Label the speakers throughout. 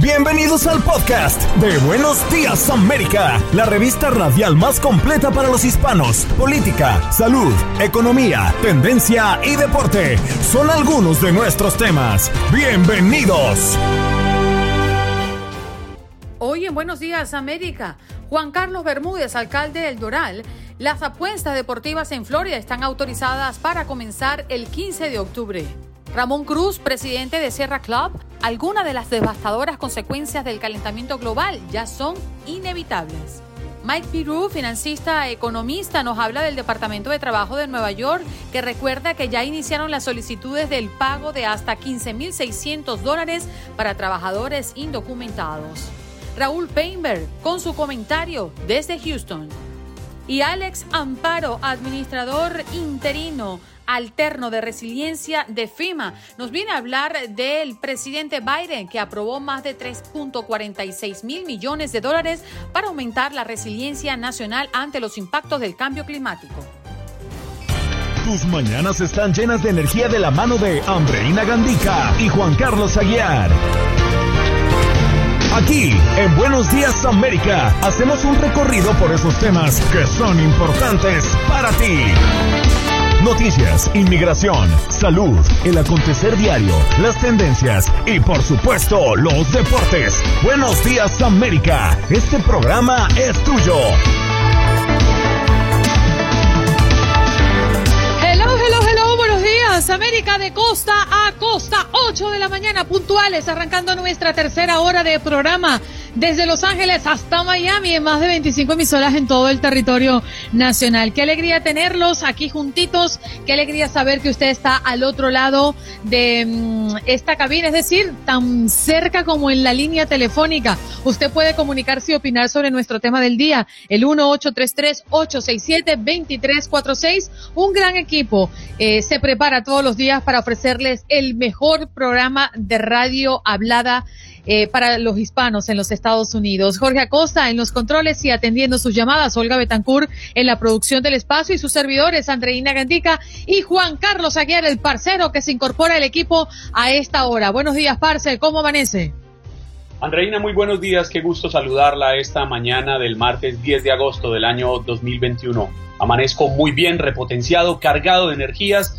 Speaker 1: Bienvenidos al podcast de Buenos Días América, la revista radial más completa para los hispanos. Política, salud, economía, tendencia y deporte son algunos de nuestros temas. Bienvenidos.
Speaker 2: Hoy en Buenos Días América, Juan Carlos Bermúdez, alcalde del Doral, las apuestas deportivas en Florida están autorizadas para comenzar el 15 de octubre. Ramón Cruz, presidente de Sierra Club, algunas de las devastadoras consecuencias del calentamiento global ya son inevitables. Mike Pirou, financista economista, nos habla del Departamento de Trabajo de Nueva York, que recuerda que ya iniciaron las solicitudes del pago de hasta 15.600 dólares para trabajadores indocumentados. Raúl Painberg, con su comentario desde Houston. Y Alex Amparo, administrador interino alterno de resiliencia de FEMA. Nos viene a hablar del presidente Biden que aprobó más de 3.46 mil millones de dólares para aumentar la resiliencia nacional ante los impactos del cambio climático.
Speaker 1: Tus mañanas están llenas de energía de la mano de Andreina Gandica y Juan Carlos Aguiar. Aquí, en Buenos Días América, hacemos un recorrido por esos temas que son importantes para ti. Noticias, inmigración, salud, el acontecer diario, las tendencias y por supuesto los deportes. Buenos días América, este programa es tuyo.
Speaker 2: Hello, hello, hello, buenos días América de costa a costa, 8 de la mañana puntuales, arrancando nuestra tercera hora de programa desde Los Ángeles hasta Miami en más de 25 emisoras en todo el territorio nacional. Qué alegría tenerlos aquí juntitos, qué alegría saber que usted está al otro lado de mm, esta cabina, es decir, tan cerca como en la línea telefónica. Usted puede comunicarse y opinar sobre nuestro tema del día, el 1833-867-2346. Un gran equipo eh, se prepara todos los días para ofrecerles el mejor programa de radio hablada eh, para los hispanos en los Estados Unidos. Jorge Acosta en los controles y atendiendo sus llamadas, Olga Betancourt en la producción del espacio y sus servidores, Andreina Gandica y Juan Carlos Aguiar, el parcero que se incorpora al equipo a esta hora. Buenos días, parce, ¿cómo amanece?
Speaker 3: Andreina, muy buenos días, qué gusto saludarla esta mañana del martes 10 de agosto del año 2021. Amanezco muy bien, repotenciado, cargado de energías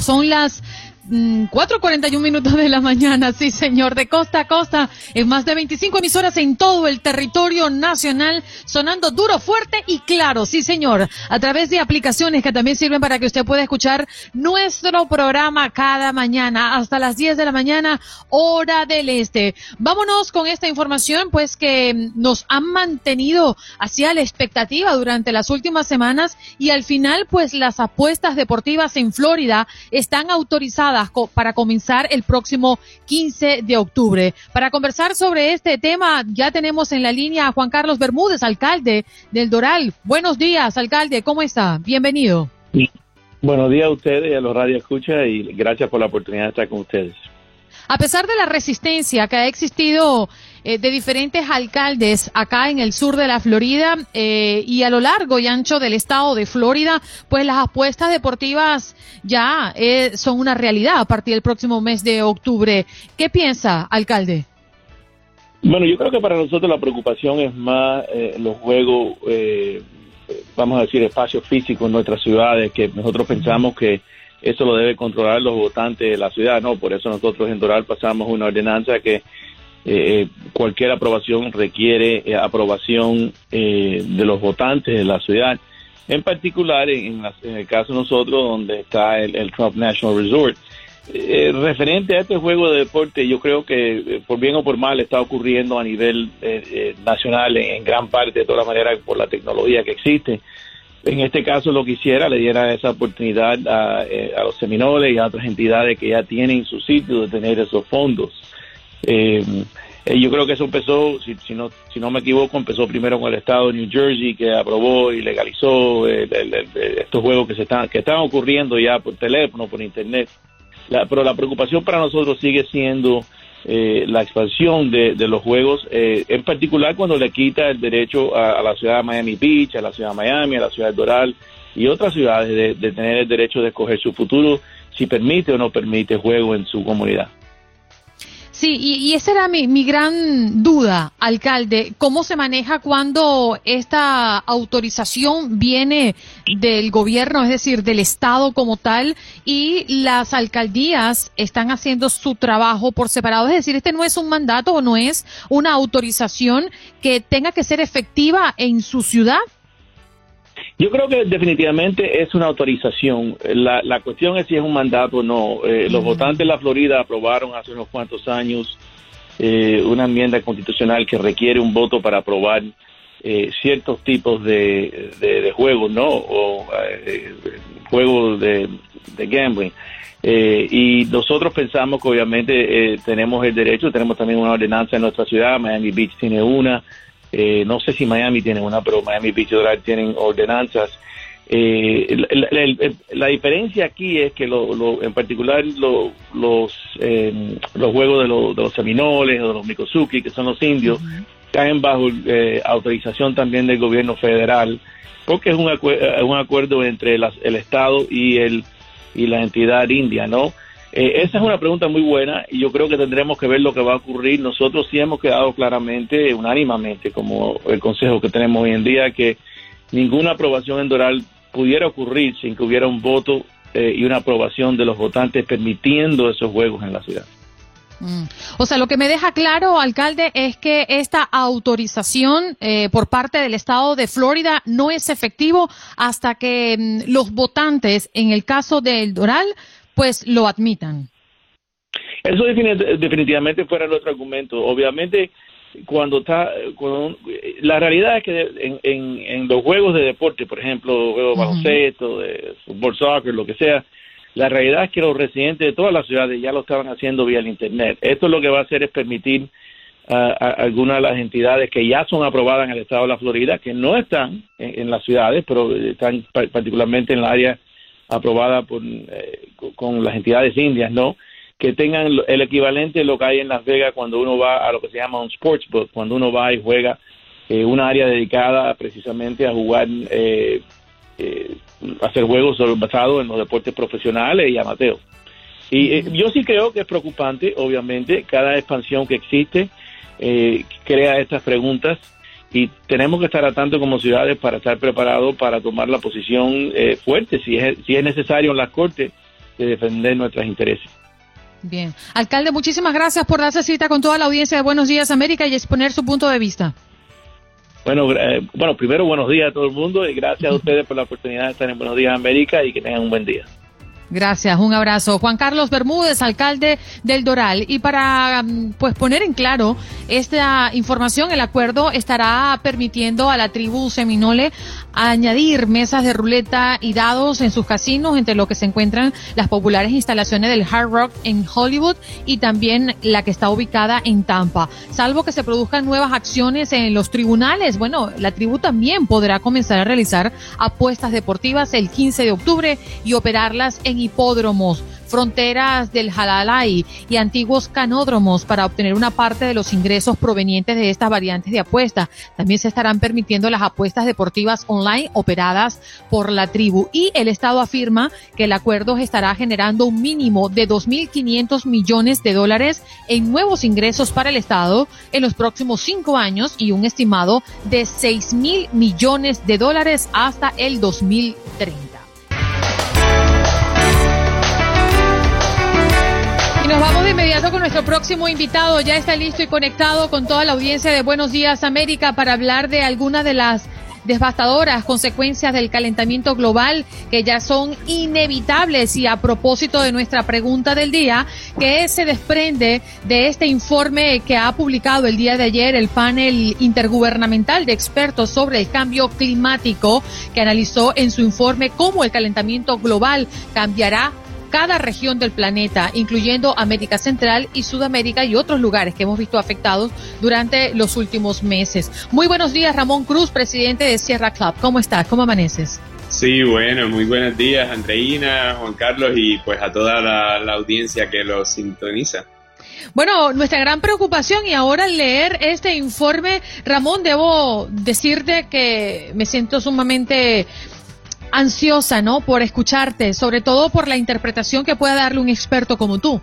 Speaker 2: Son las 4.41 minutos de la mañana, sí señor, de costa a costa, en más de 25 emisoras en todo el territorio nacional, sonando duro, fuerte y claro, sí señor, a través de aplicaciones que también sirven para que usted pueda escuchar nuestro programa cada mañana, hasta las 10 de la mañana, hora del este. Vámonos con esta información, pues que nos han mantenido hacia la expectativa durante las últimas semanas y al final, pues las apuestas deportivas en Florida están autorizadas para comenzar el próximo 15 de octubre. Para conversar sobre este tema, ya tenemos en la línea a Juan Carlos Bermúdez, alcalde del Doral. Buenos días, alcalde, ¿cómo está? Bienvenido.
Speaker 4: Buenos días a ustedes y a los Radio Escucha y gracias por la oportunidad de estar con ustedes.
Speaker 2: A pesar de la resistencia que ha existido eh, de diferentes alcaldes acá en el sur de la Florida eh, y a lo largo y ancho del estado de Florida, pues las apuestas deportivas ya eh, son una realidad a partir del próximo mes de octubre. ¿Qué piensa, alcalde?
Speaker 4: Bueno, yo creo que para nosotros la preocupación es más los juegos, vamos a decir, espacios físicos en nuestras ciudades, que nosotros pensamos que eso lo debe controlar los votantes de la ciudad, ¿no? Por eso nosotros en Doral pasamos una ordenanza que eh, cualquier aprobación requiere eh, aprobación eh, de los votantes de la ciudad. En particular, en, el caso de nosotros, donde está el, Trump National Resort. referente a este juego de deporte, yo creo que por bien o por mal está ocurriendo a nivel nacional en, gran parte, de todas maneras, por la tecnología que existe. En este caso, lo que hiciera, le diera esa oportunidad a, a los seminoles y a otras entidades que ya tienen su sitio de tener esos fondos. Eh, eh, yo creo que eso empezó, si, si, no, si no me equivoco, empezó primero con el estado de New Jersey, que aprobó y legalizó estos juegos que se están, que están ocurriendo ya por teléfono, por internet. pero la preocupación para nosotros sigue siendo eh, la expansión de, los juegos, eh, en particular cuando le quita el derecho a, la ciudad de Miami Beach, a la ciudad de Miami, a la ciudad de Doral y otras ciudades de, de tener el derecho de escoger su futuro, si permite o no permite juego en su comunidad.
Speaker 2: Sí, y, esa era mi, mi, gran duda, alcalde. ¿Cómo se maneja cuando esta autorización viene del gobierno, es decir, del Estado como tal, y las alcaldías están haciendo su trabajo por separado? Es decir, este no es un mandato o no es una autorización que tenga que ser efectiva en su ciudad.
Speaker 4: Yo creo que definitivamente es una autorización. La, la cuestión es si es un mandato o no. Eh, los votantes de la Florida aprobaron hace unos cuantos años eh, una enmienda constitucional que requiere un voto para aprobar eh, ciertos tipos de, de, juegos, ¿no? O juegos de, de gambling. y nosotros pensamos que obviamente tenemos el derecho, tenemos también una ordenanza en nuestra ciudad, Miami Beach tiene una, eh, no sé si Miami tiene una, pero Miami Beach Drive tienen ordenanzas. Eh, la, diferencia aquí es que lo, en particular los em, los juegos de, de, los seminoles o de los Mikosuki, que son los indios, caen bajo eh, autorización también del gobierno federal, porque es un, un acuerdo entre el Estado y el y la entidad india, ¿no? Eh, esa es una pregunta muy buena y yo creo que tendremos que ver lo que va a ocurrir. Nosotros sí hemos quedado claramente, unánimamente, como el consejo que tenemos hoy en día, que ninguna aprobación en Doral pudiera ocurrir sin que hubiera un voto eh, y una aprobación de los votantes permitiendo esos juegos en la ciudad.
Speaker 2: Mm. O sea, lo que me deja claro, alcalde, es que esta autorización eh, por parte del Estado de Florida no es efectivo hasta que mm, los votantes, en el caso del Doral, pues lo admitan.
Speaker 4: Eso definitivamente fuera nuestro argumento. Obviamente, cuando está, la realidad es que en, los juegos de deporte, por ejemplo, juegos de baloncesto, de fútbol, soccer, lo que sea, la realidad es que los residentes de todas las ciudades ya lo estaban haciendo vía el Internet. Esto lo que va a hacer es permitir a, algunas de las entidades que ya son aprobadas en el estado de la Florida, que no están en, las ciudades, pero están particularmente en el área aprobada por, eh, con las entidades indias, ¿no? Que tengan el equivalente de lo que hay en Las Vegas cuando uno va a lo que se llama un sportsbook, cuando uno va y juega eh, una área dedicada precisamente a jugar, eh, eh hacer juegos basados en los deportes profesionales y amateos. Y yo sí creo que es preocupante, obviamente, cada expansión que existe crea estas preguntas y tenemos que estar atentos como ciudades para estar preparados para tomar la posición eh, fuerte, si es, si es necesario en las Cortes, de defender nuestros intereses.
Speaker 2: Bien. Alcalde, muchísimas gracias por darse cita con toda la audiencia de Buenos Días América y exponer su punto de vista.
Speaker 4: Bueno, eh, bueno, primero buenos días a todo el mundo y gracias a ustedes por la oportunidad de estar en Buenos Días América y que tengan un buen día.
Speaker 2: Gracias, un abrazo. Juan Carlos Bermúdez, alcalde del Doral. Y para mm, pues poner en claro esta información, el acuerdo estará permitiendo a la tribu Seminole añadir mesas de ruleta y dados en sus casinos, entre lo que se encuentran las populares instalaciones del Hard Rock en Hollywood y también la que está ubicada en Tampa. Salvo que se produzcan nuevas acciones en los tribunales, bueno, la tribu también podrá comenzar a realizar apuestas deportivas el 15 de octubre y operarlas en hipódromos fronteras del Halalai y antiguos canódromos para obtener una parte de los ingresos provenientes de estas variantes de apuesta. También se estarán permitiendo las apuestas deportivas online operadas por la tribu y el Estado afirma que el acuerdo estará generando un mínimo de 2.500 millones de dólares en nuevos ingresos para el Estado en los próximos cinco años y un estimado de 6.000 millones de dólares hasta el 2030. Y nos vamos de inmediato con nuestro próximo invitado. Ya está listo y conectado con toda la audiencia de Buenos Días América para hablar de algunas de las devastadoras consecuencias del calentamiento global que ya son inevitables y a propósito de nuestra pregunta del día que se desprende de este informe que ha publicado el día de ayer el panel intergubernamental de expertos sobre el cambio climático que analizó en su informe cómo el calentamiento global cambiará cada región del planeta, incluyendo América Central y Sudamérica y otros lugares que hemos visto afectados durante los últimos meses. Muy buenos días, Ramón Cruz, presidente de Sierra Club. ¿Cómo estás? ¿Cómo amaneces?
Speaker 5: Sí, bueno, muy buenos días, Andreina, Juan Carlos y pues a toda la, la audiencia que los sintoniza.
Speaker 2: Bueno, nuestra gran preocupación y ahora al leer este informe, Ramón, debo decirte que me siento sumamente ansiosa, ¿no? Por escucharte, sobre todo por la interpretación que pueda darle un experto como tú.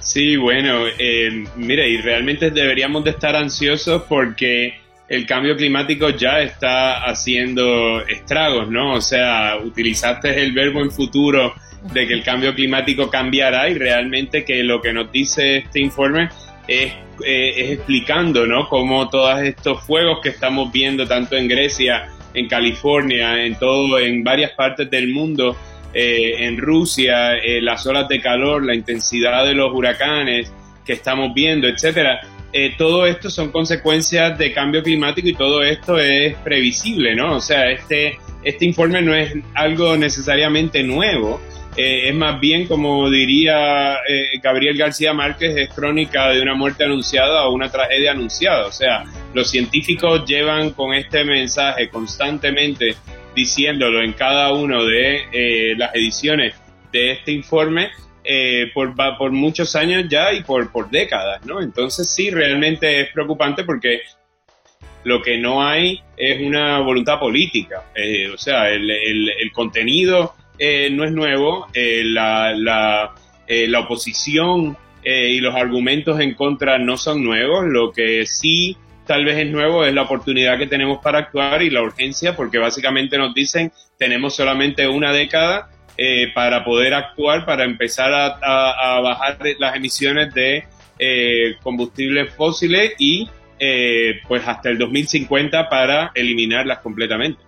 Speaker 5: Sí, bueno, eh, mira, y realmente deberíamos de estar ansiosos porque el cambio climático ya está haciendo estragos, ¿no? O sea, utilizaste el verbo en futuro de que el cambio climático cambiará y realmente que lo que nos dice este informe es, eh, es explicando, ¿no? Cómo todos estos fuegos que estamos viendo tanto en Grecia en California, en todo, en varias partes del mundo, eh, en Rusia, eh, las olas de calor, la intensidad de los huracanes que estamos viendo, etcétera. Eh, todo esto son consecuencias de cambio climático y todo esto es previsible, ¿no? O sea, este, este informe no es algo necesariamente nuevo, es más bien, como diría Gabriel García Márquez, es crónica de una muerte anunciada o una tragedia anunciada. O sea, los científicos llevan con este mensaje constantemente diciéndolo en cada una de eh, las ediciones de este informe eh, por, por muchos años ya y por, por décadas, ¿no? Entonces sí, realmente es preocupante porque lo que no hay es una voluntad política. Eh, o sea, el, el, contenido no es nuevo, la, la, la, oposición y los argumentos en contra no son nuevos, lo que sí tal vez es nuevo es la oportunidad que tenemos para actuar y la urgencia, porque básicamente nos dicen tenemos solamente una década eh, para poder actuar, para empezar a, bajar las emisiones de eh, combustibles fósiles y eh, pues hasta el 2050 para eliminarlas completamente.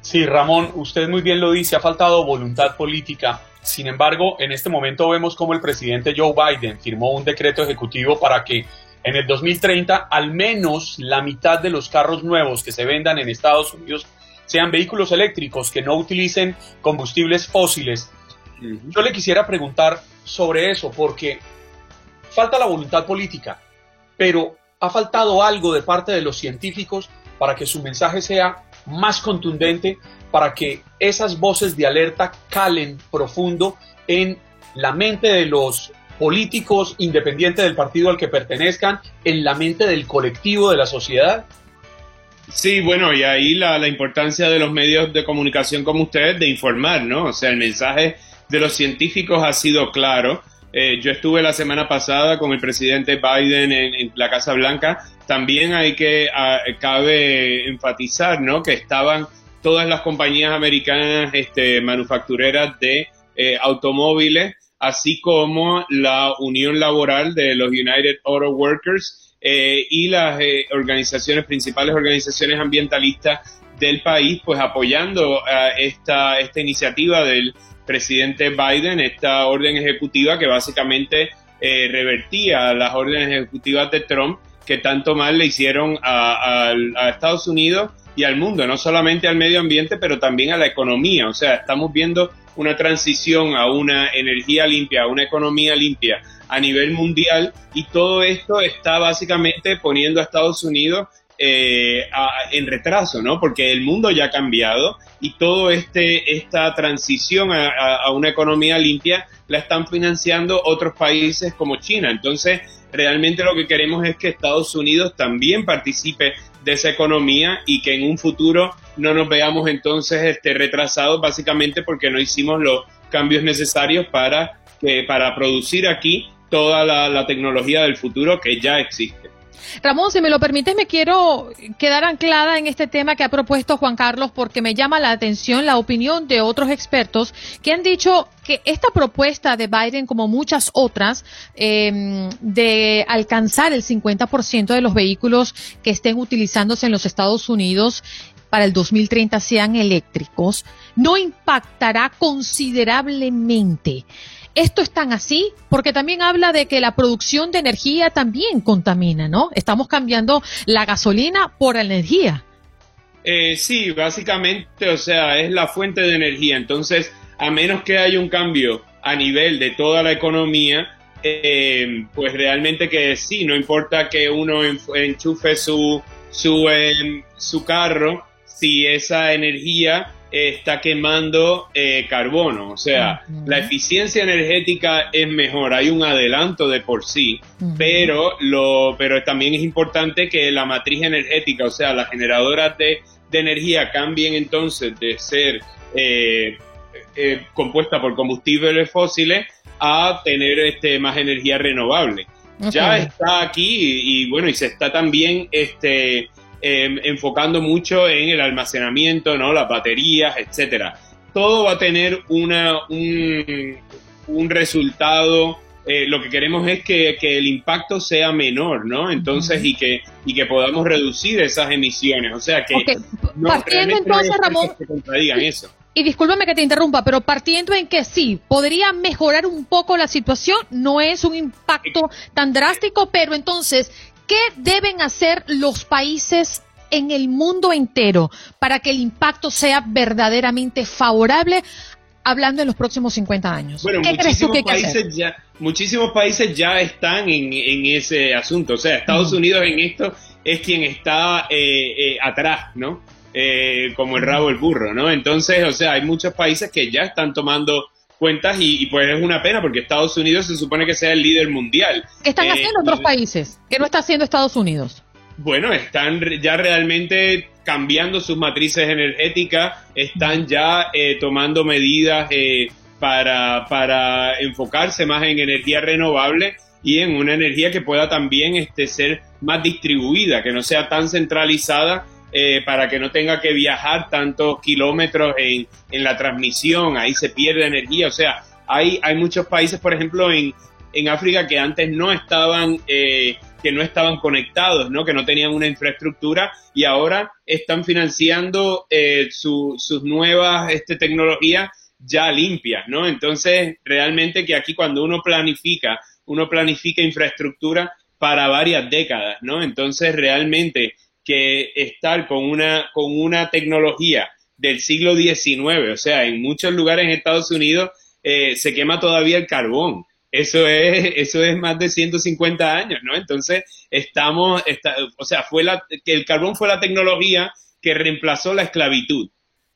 Speaker 3: Sí, Ramón, usted muy bien lo dice, ha faltado voluntad política. Sin embargo, en este momento vemos como el presidente Joe Biden firmó un decreto ejecutivo para que en el 2030 al menos la mitad de los carros nuevos que se vendan en Estados Unidos sean vehículos eléctricos que no utilicen combustibles fósiles. Yo le quisiera preguntar sobre eso porque falta la voluntad política, pero ha faltado algo de parte de los científicos para que su mensaje sea más contundente, para que esas voces de alerta calen profundo en la mente de los políticos, independiente del partido al que pertenezcan, en la mente del colectivo de la sociedad?
Speaker 5: Sí, bueno, y ahí la, importancia de los medios de comunicación como ustedes de informar, ¿no? O sea, el mensaje de los científicos ha sido claro. Eh, yo estuve la semana pasada con el presidente Biden en, la Casa Blanca. También hay que, cabe enfatizar, ¿no? Que estaban todas las compañías americanas este, manufactureras de eh, automóviles así como la Unión Laboral de los United Auto Workers eh, y las organizaciones, principales organizaciones ambientalistas del país, pues apoyando esta, esta iniciativa del presidente Biden, esta orden ejecutiva que básicamente eh, revertía las órdenes ejecutivas de Trump que tanto mal le hicieron a, Estados Unidos y al mundo, no solamente al medio ambiente, pero también a la economía. O sea, estamos viendo una transición a una energía limpia, a una economía limpia a nivel mundial y todo esto está básicamente poniendo a Estados Unidos eh, en retraso, ¿no? Porque el mundo ya ha cambiado y todo este esta transición a, una economía limpia la están financiando otros países como China. Entonces, realmente lo que queremos es que Estados Unidos también participe de esa economía y que en un futuro no nos veamos entonces este, retrasados básicamente porque no hicimos los cambios necesarios para, que, para producir aquí toda la tecnología del futuro que ya existe.
Speaker 2: Ramón, si me lo permites, me quiero quedar anclada en este tema que ha propuesto Juan Carlos porque me llama la atención la opinión de otros expertos que han dicho que esta propuesta de Biden, como muchas otras, em, de alcanzar el 50% de los vehículos que estén utilizándose en los Estados Unidos para el 2030 sean eléctricos, no impactará considerablemente esto es tan así porque también habla de que la producción de energía también contamina, ¿no? Estamos cambiando la gasolina por energía.
Speaker 5: Eh, sí, básicamente, o sea, es la fuente de energía. Entonces, a menos que haya un cambio a nivel de toda la economía, eh, pues realmente que sí, no importa que uno enchufe su, su, em, su carro, si esa energía está quemando eh, carbono, o sea, la eficiencia energética es mejor, hay un adelanto de por sí, pero, lo, pero también es importante que la matriz energética, o sea, las generadoras de, energía cambien entonces de ser eh, eh, compuesta por combustibles fósiles a tener este, más energía renovable. Ya está aquí y, y, bueno, y se está también este, Em, enfocando mucho en el almacenamiento, ¿no? Las baterías, etcétera. Todo va a tener una, un, resultado. Eh, lo que queremos es que, el impacto sea menor, ¿no? Entonces, y que, y que podamos reducir esas emisiones. O sea que.
Speaker 2: partiendo entonces, Ramón.
Speaker 5: eso.
Speaker 2: Y discúlpame que te interrumpa, pero partiendo en que sí, podría mejorar un poco la situación, no es un impacto tan drástico, pero entonces, ¿Qué deben hacer los países en el mundo entero para que el impacto sea verdaderamente favorable hablando en los próximos 50 años?
Speaker 5: Bueno, ¿Qué crees tú que países ya, muchísimos países ya están en, ese asunto. O sea, Estados Unidos en esto es quien está eh, eh, atrás, ¿no? Eh, como el rabo del burro, ¿no? Entonces, o sea, hay muchos países que ya están tomando cuentas y, pues es una pena porque Estados Unidos se supone que sea el líder mundial.
Speaker 2: ¿Qué están eh, haciendo otros países? ¿Qué no está haciendo Estados Unidos?
Speaker 5: Bueno, están ya realmente cambiando sus matrices energéticas, están ya eh, tomando medidas eh, para, para enfocarse más en energía renovable y en una energía que pueda también este, ser más distribuida, que no sea tan centralizada eh, para que no tenga que viajar tantos kilómetros en, en, la transmisión, ahí se pierde energía, o sea, hay, hay muchos países, por ejemplo, en, en África que antes no estaban, eh, que no estaban conectados, ¿no? que no tenían una infraestructura y ahora están financiando eh, sus nuevas este, tecnologías ya limpias, ¿no? Entonces, realmente que aquí cuando uno planifica, uno planifica infraestructura para varias décadas, ¿no? Entonces, realmente que estar con una, con una tecnología del siglo XIX, o sea, en muchos lugares en Estados Unidos eh, se quema todavía el carbón. Eso es, eso es más de 150 años, ¿no? Entonces, estamos, o sea, fue la, que el carbón fue la tecnología que reemplazó la esclavitud.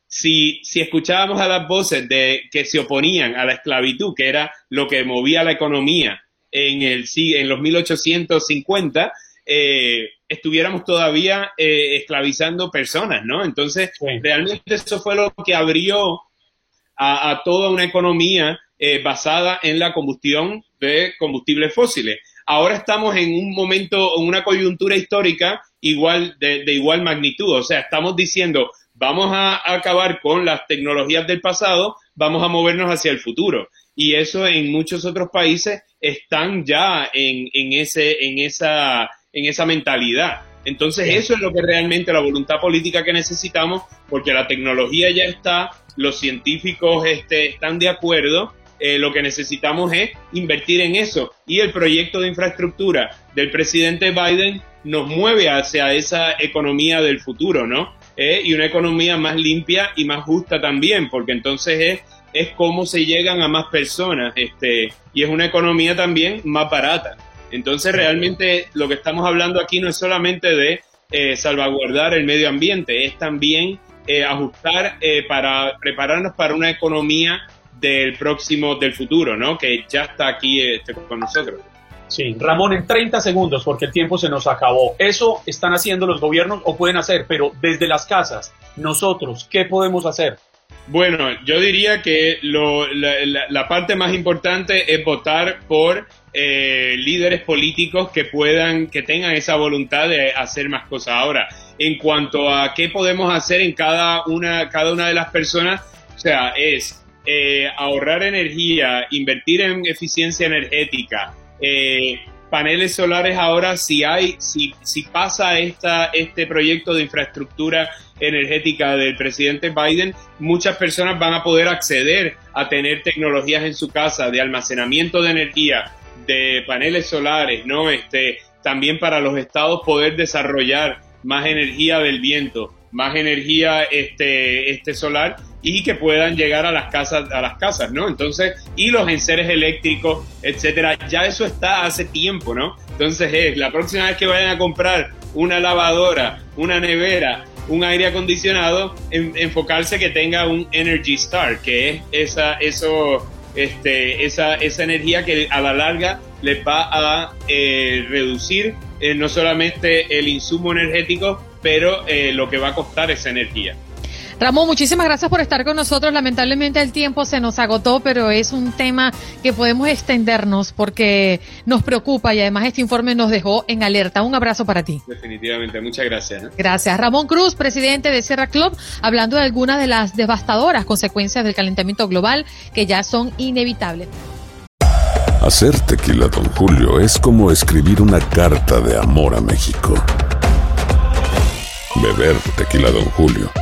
Speaker 5: Si, si escuchábamos a las voces de que se oponían a la esclavitud, que era lo que movía la economía en, el, en los 1850, eh, estuviéramos todavía eh, esclavizando personas, ¿no? Entonces, realmente eso fue lo que abrió a, toda una economía eh, basada en la combustión de combustibles fósiles. Ahora estamos en un momento, en una coyuntura histórica igual de, igual magnitud. O sea, estamos diciendo, vamos a, acabar con las tecnologías del pasado vamos a movernos hacia el futuro. Y eso en muchos otros países están ya en, en, ese, en, esa, en esa mentalidad. Entonces eso es lo que realmente la voluntad política que necesitamos, porque la tecnología ya está, los científicos este, están de acuerdo, eh, lo que necesitamos es invertir en eso. Y el proyecto de infraestructura del presidente Biden nos mueve hacia esa economía del futuro, ¿no? Eh, y una economía más limpia y más justa también, porque entonces es, es cómo se llegan a más personas, este, y es una economía también más barata. Entonces realmente lo que estamos hablando aquí no es solamente de eh, salvaguardar el medio ambiente, es también eh, ajustar eh, para prepararnos para una economía del próximo, del futuro, ¿no? Que ya está aquí este, con nosotros.
Speaker 3: Sí, Ramón, en 30 segundos, porque el tiempo se nos acabó. Eso están haciendo los gobiernos o pueden hacer, pero desde las casas, nosotros, ¿qué podemos hacer?
Speaker 5: Bueno, yo diría que la, parte más importante es votar por eh, líderes políticos que puedan, que tengan esa voluntad de hacer más cosas. Ahora, en cuanto a qué podemos hacer en cada una, cada una de las personas, o sea, es eh, ahorrar energía, invertir en eficiencia energética, eh, paneles solares ahora, si hay, si, si pasa esta, este proyecto de infraestructura energética del presidente Biden, muchas personas van a poder acceder a tener tecnologías en su casa de almacenamiento de energía, de paneles solares, ¿no? Este, también para los estados poder desarrollar más energía del viento, más energía este, este solar y que puedan llegar a las casas, a las casas, ¿no? Entonces, y los enseres eléctricos, etcétera, ya eso está hace tiempo, ¿no? Entonces es la próxima vez que vayan a comprar una lavadora, una nevera, un aire acondicionado, enfocarse que tenga un Energy Star, que es esa, eso, este, esa, esa energía que a la larga les va a eh, reducir eh, no solamente el insumo energético, pero eh, lo que va a costar esa energía.
Speaker 2: Ramón, muchísimas gracias por estar con nosotros. Lamentablemente el tiempo se nos agotó, pero es un tema que podemos extendernos porque nos preocupa y además este informe nos dejó en alerta. Un abrazo para ti.
Speaker 5: Definitivamente, muchas gracias.
Speaker 2: Gracias. Ramón Cruz, presidente de Sierra Club, hablando de algunas de las devastadoras consecuencias del calentamiento global que ya son inevitables.
Speaker 6: Hacer tequila, don Julio, es como escribir una carta de amor a México. Beber tequila, don Julio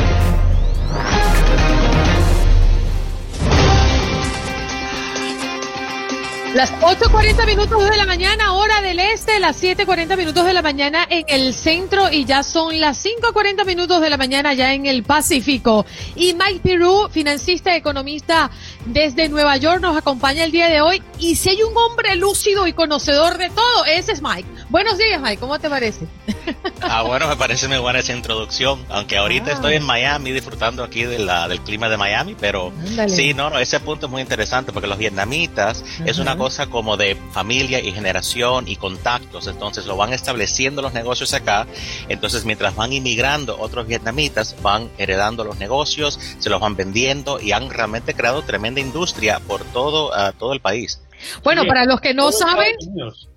Speaker 2: Las 8.40 minutos de la mañana, hora del este, las 7.40 minutos de la mañana en el centro y ya son las 5.40 minutos de la mañana ya en el Pacífico. Y Mike Pirú, financista, economista desde Nueva York, nos acompaña el día de hoy. Y si hay un hombre lúcido y conocedor de todo, ese es Mike. Buenos días, Mike, ¿cómo te parece?
Speaker 7: Ah, bueno, me parece muy buena esa introducción, aunque ahorita ah. estoy en Miami disfrutando aquí de la, del clima de Miami, pero sí, no, no, ese punto es muy interesante porque los vietnamitas es una cosa como de familia y generación y contactos, entonces lo van estableciendo los negocios acá, entonces mientras van inmigrando otros vietnamitas van heredando los negocios, se los van vendiendo y han realmente creado tremenda industria por todo, uh, todo el país.
Speaker 2: Bueno, para los que no saben,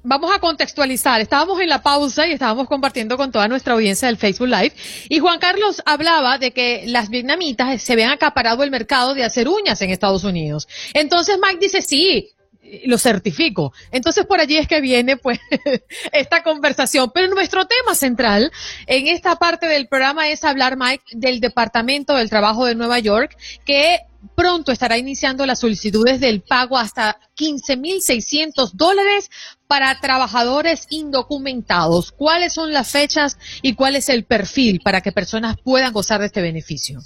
Speaker 2: vamos a contextualizar. Estábamos en la pausa y estábamos compartiendo con toda nuestra audiencia del Facebook Live. Y Juan Carlos hablaba de que las vietnamitas se habían acaparado el mercado de hacer uñas en Estados Unidos. Entonces Mike dice, sí, lo certifico. Entonces por allí es que viene pues esta conversación. Pero nuestro tema central en esta parte del programa es hablar, Mike, del Departamento del Trabajo de Nueva York, que pronto estará iniciando las solicitudes del pago hasta 15.600 dólares para trabajadores indocumentados. ¿Cuáles son las fechas y cuál es el perfil para que personas puedan gozar de este beneficio?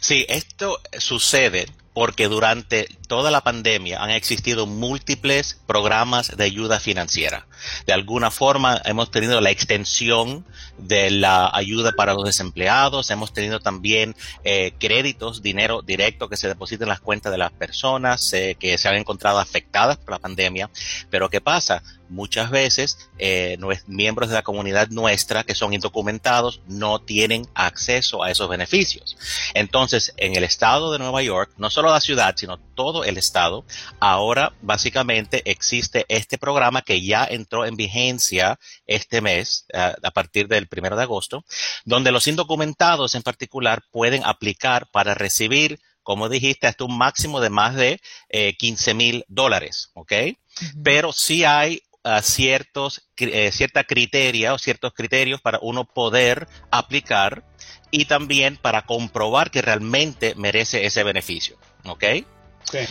Speaker 7: Sí, esto sucede porque durante toda la pandemia han existido múltiples programas de ayuda financiera. De alguna forma hemos tenido la extensión de la ayuda para los desempleados, hemos tenido también eh, créditos, dinero directo que se deposita en las cuentas de las personas eh, que se han encontrado afectadas por la pandemia. Pero ¿qué pasa? muchas veces eh, miembros de la comunidad nuestra que son indocumentados no tienen acceso a esos beneficios. Entonces, en el estado de Nueva York, no solo la ciudad, sino todo el estado, ahora básicamente existe este programa que ya entró en vigencia este mes, eh, a partir del primero de agosto, donde los indocumentados en particular pueden aplicar para recibir como dijiste, hasta un máximo de más de 15 eh, mil dólares, ¿ok? Pero sí hay ciertos, eh, cierta criteria o ciertos criterios para uno poder aplicar y también para comprobar que realmente merece ese beneficio. ¿Ok?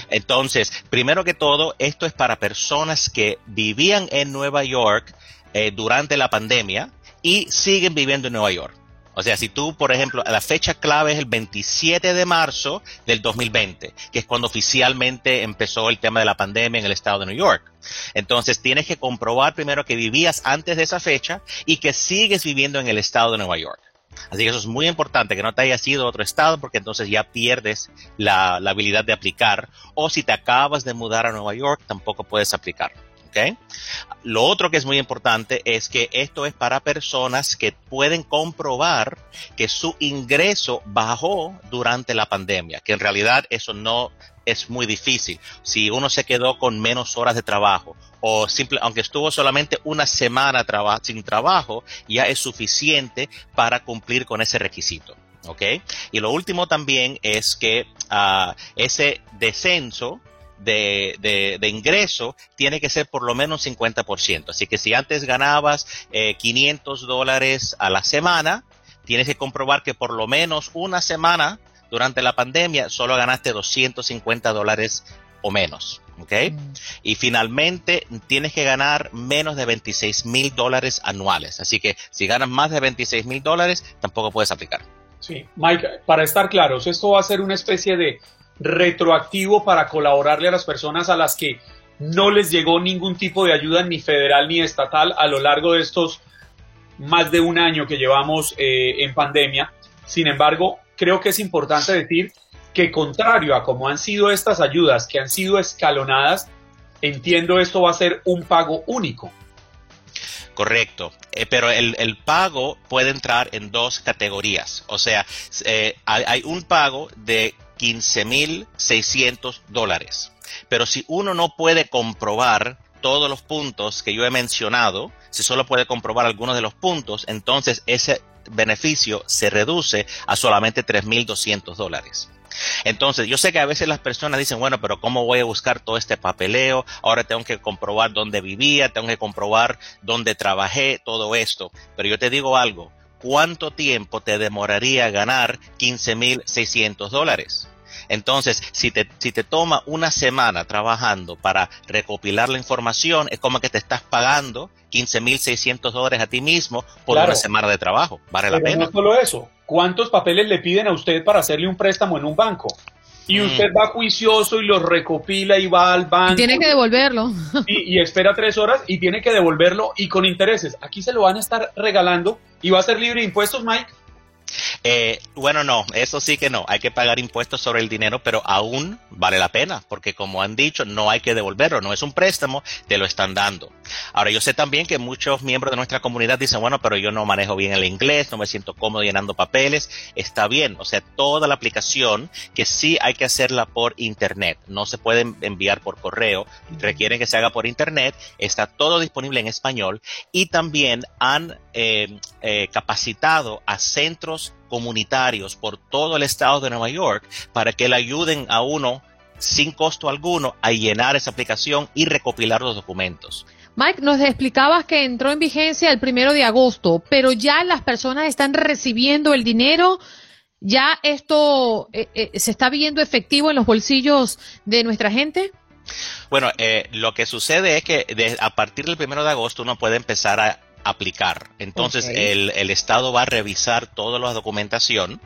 Speaker 7: Entonces, primero que todo, esto es para personas que vivían en Nueva York eh, durante la pandemia y siguen viviendo en Nueva York. O sea, si tú, por ejemplo, la fecha clave es el 27 de marzo del 2020, que es cuando oficialmente empezó el tema de la pandemia en el estado de New York. Entonces, tienes que comprobar primero que vivías antes de esa fecha y que sigues viviendo en el estado de Nueva York. Así que eso es muy importante, que no te hayas ido a otro estado porque entonces ya pierdes la, la habilidad de aplicar. O si te acabas de mudar a Nueva York, tampoco puedes aplicar. Lo otro que es muy importante es que esto es para personas que pueden comprobar que su ingreso bajó durante la pandemia, que en realidad eso no es muy difícil. Si uno se quedó con menos horas de trabajo o simple, aunque estuvo solamente una semana sin trabajo, ya es suficiente para cumplir con ese requisito. ¿ok? Y lo último también es que ah, ese descenso de, de, ingreso tiene que ser por lo menos 50%. Así que si antes ganabas 500 eh, dólares a la semana, tienes que comprobar que por lo menos una semana durante la pandemia solo ganaste 250 dólares o menos. ¿ok? Mm. Y finalmente tienes que ganar menos de 26 mil dólares anuales. Así que si ganas más de 26 mil dólares, tampoco puedes aplicar.
Speaker 3: Sí, Mike, para estar claros, esto va a ser una especie de retroactivo para colaborarle a las personas a las que no les llegó ningún tipo de ayuda ni federal ni estatal a lo largo de estos más de un año que llevamos eh, en pandemia. Sin embargo, creo que es importante decir que contrario a como han sido estas ayudas que han sido escalonadas, entiendo esto va a ser un pago único.
Speaker 7: Correcto, eh, pero el, pago puede entrar en dos categorías. O sea, eh, hay, un pago de 15.600 dólares. Pero si uno no puede comprobar todos los puntos que yo he mencionado, si solo puede comprobar algunos de los puntos, entonces ese beneficio se reduce a solamente 3.200 dólares. Entonces, yo sé que a veces las personas dicen, bueno, pero ¿cómo voy a buscar todo este papeleo? Ahora tengo que comprobar dónde vivía, tengo que comprobar dónde trabajé, todo esto. Pero yo te digo algo, ¿cuánto tiempo te demoraría ganar 15.600 dólares? Entonces, si te, si te toma una semana trabajando para recopilar la información, es como que te estás pagando 15.600 dólares a ti mismo por una semana de trabajo. Vale la pena.
Speaker 3: No solo eso, ¿cuántos papeles le piden a usted para hacerle un préstamo en un banco? Y mm. usted va juicioso y los recopila y va al banco. Y
Speaker 2: tiene que devolverlo.
Speaker 3: Y, y, espera tres horas y tiene que devolverlo y con intereses. Aquí se lo van a estar regalando y va a ser libre de impuestos, Mike.
Speaker 7: Eh, bueno, no, eso sí que no. Hay que pagar impuestos sobre el dinero, pero aún vale la pena, porque como han dicho, no hay que devolverlo, no es un préstamo, te lo están dando. Ahora, yo sé también que muchos miembros de nuestra comunidad dicen, bueno, pero yo no manejo bien el inglés, no me siento cómodo llenando papeles. Está bien, o sea, toda la aplicación que sí hay que hacerla por internet, no se puede enviar por correo, requieren que se haga por internet, está todo disponible en español y también han eh, eh, capacitado a centros comunitarios por todo el estado de Nueva York para que le ayuden a uno sin costo alguno a llenar esa aplicación y recopilar los documentos.
Speaker 2: Mike, nos explicabas que entró en vigencia el primero de agosto, pero ya las personas están recibiendo el dinero. ¿Ya esto eh, eh, se está viendo efectivo en los bolsillos de nuestra gente?
Speaker 7: Bueno, eh, lo que sucede es que a partir del primero de agosto uno puede empezar a aplicar. Entonces el, el, Estado va a revisar toda la documentación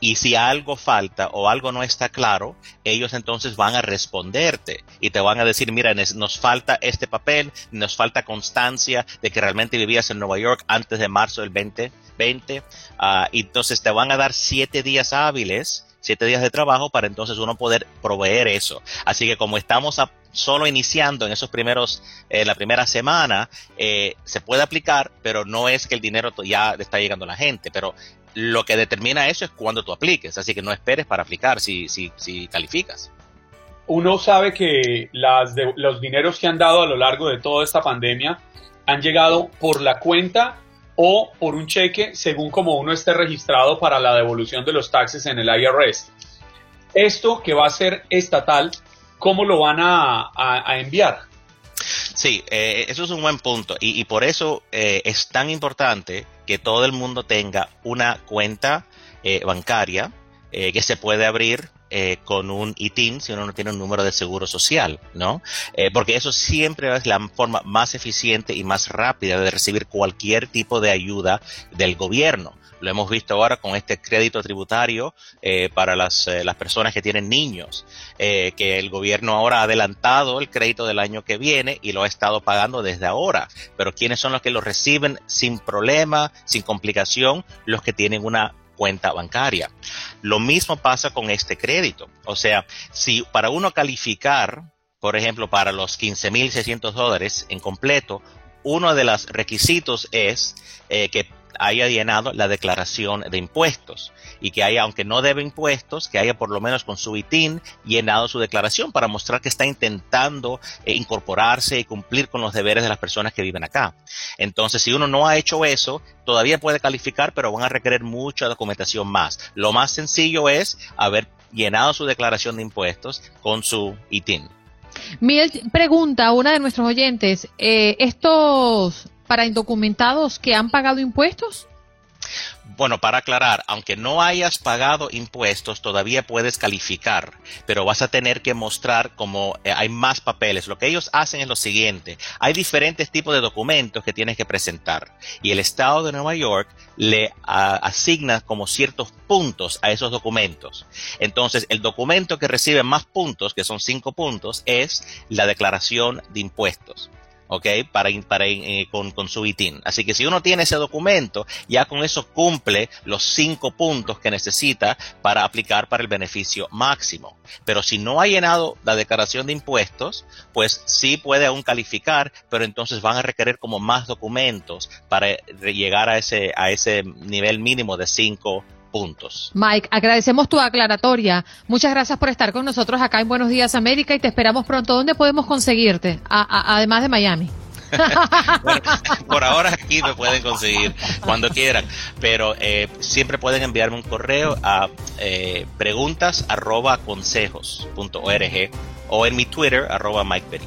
Speaker 7: y si algo falta o algo no está claro, ellos entonces van a responderte y te van a decir, mira, nos falta este papel, nos falta constancia de que realmente vivías en Nueva York antes de marzo del 2020. Ah, y entonces te van a dar siete días hábiles siete días de trabajo para entonces uno poder proveer eso. Así que como estamos solo iniciando en esos primeros, en la primera semana, eh, se puede aplicar, pero no es que el dinero ya está llegando a la gente, pero lo que determina eso es cuando tú apliques, así que no esperes para aplicar si, si, si calificas.
Speaker 3: Uno sabe que las los dineros que han dado a lo largo de toda esta pandemia han llegado por la cuenta o por un cheque según como uno esté registrado para la devolución de los taxes en el IRS. Esto que va a ser estatal, ¿cómo lo van a, enviar?
Speaker 7: Sí, eh, eso es un buen punto y, por eso eh, es tan importante que todo el mundo tenga una cuenta eh, bancaria que se puede abrir eh, con un ITIN si uno no tiene un número de seguro social, ¿no? Eh, porque eso siempre es la forma más eficiente y más rápida de recibir cualquier tipo de ayuda del gobierno. Lo hemos visto ahora con este crédito tributario eh, para las, las, personas que tienen niños, que el gobierno ahora ha adelantado el crédito del año que viene y lo ha estado pagando desde ahora. Pero ¿quiénes son los que lo reciben sin problema, sin complicación? Los que tienen una cuenta bancaria. Lo mismo pasa con este crédito. O sea, si para uno calificar, por ejemplo, para los 15.600 dólares en completo, uno de los requisitos es eh, que haya llenado la declaración de impuestos y que haya, aunque no debe impuestos, que haya por lo menos con su ITIN llenado su declaración para mostrar que está intentando eh, incorporarse y cumplir con los deberes de las personas que viven acá. Entonces, si uno no ha hecho eso, todavía puede calificar, pero van a requerir mucha documentación más. Lo más sencillo es haber llenado su declaración de impuestos con su ITIN.
Speaker 2: Miguel pregunta a una de nuestros oyentes, eh, ¿estos para indocumentados que han pagado impuestos?
Speaker 7: Bueno, para aclarar, aunque no hayas pagado impuestos, todavía puedes calificar, pero vas a tener que mostrar como eh, hay más papeles. Lo que ellos hacen es lo siguiente, hay diferentes tipos de documentos que tienes que presentar y el Estado de Nueva York le asigna como ciertos puntos a esos documentos. Entonces, el documento que recibe más puntos, que son cinco puntos, es la declaración de impuestos. ¿Ok? Para, para eh, con, su ITIN. Así que si uno tiene ese documento, ya con eso cumple los cinco puntos que necesita para aplicar para el beneficio máximo. Pero si no ha llenado la declaración de impuestos, pues sí puede aún calificar, pero entonces van a requerir como más documentos para llegar a ese, a ese nivel mínimo de cinco puntos.
Speaker 2: Mike, agradecemos tu aclaratoria. Muchas gracias por estar con nosotros acá en Buenos Días América y te esperamos pronto. ¿Dónde podemos conseguirte? además de Miami.
Speaker 7: por ahora aquí me pueden conseguir cuando quieran, pero eh, siempre pueden enviarme un correo a eh, preguntas arroba o en mi Twitter arroba Mike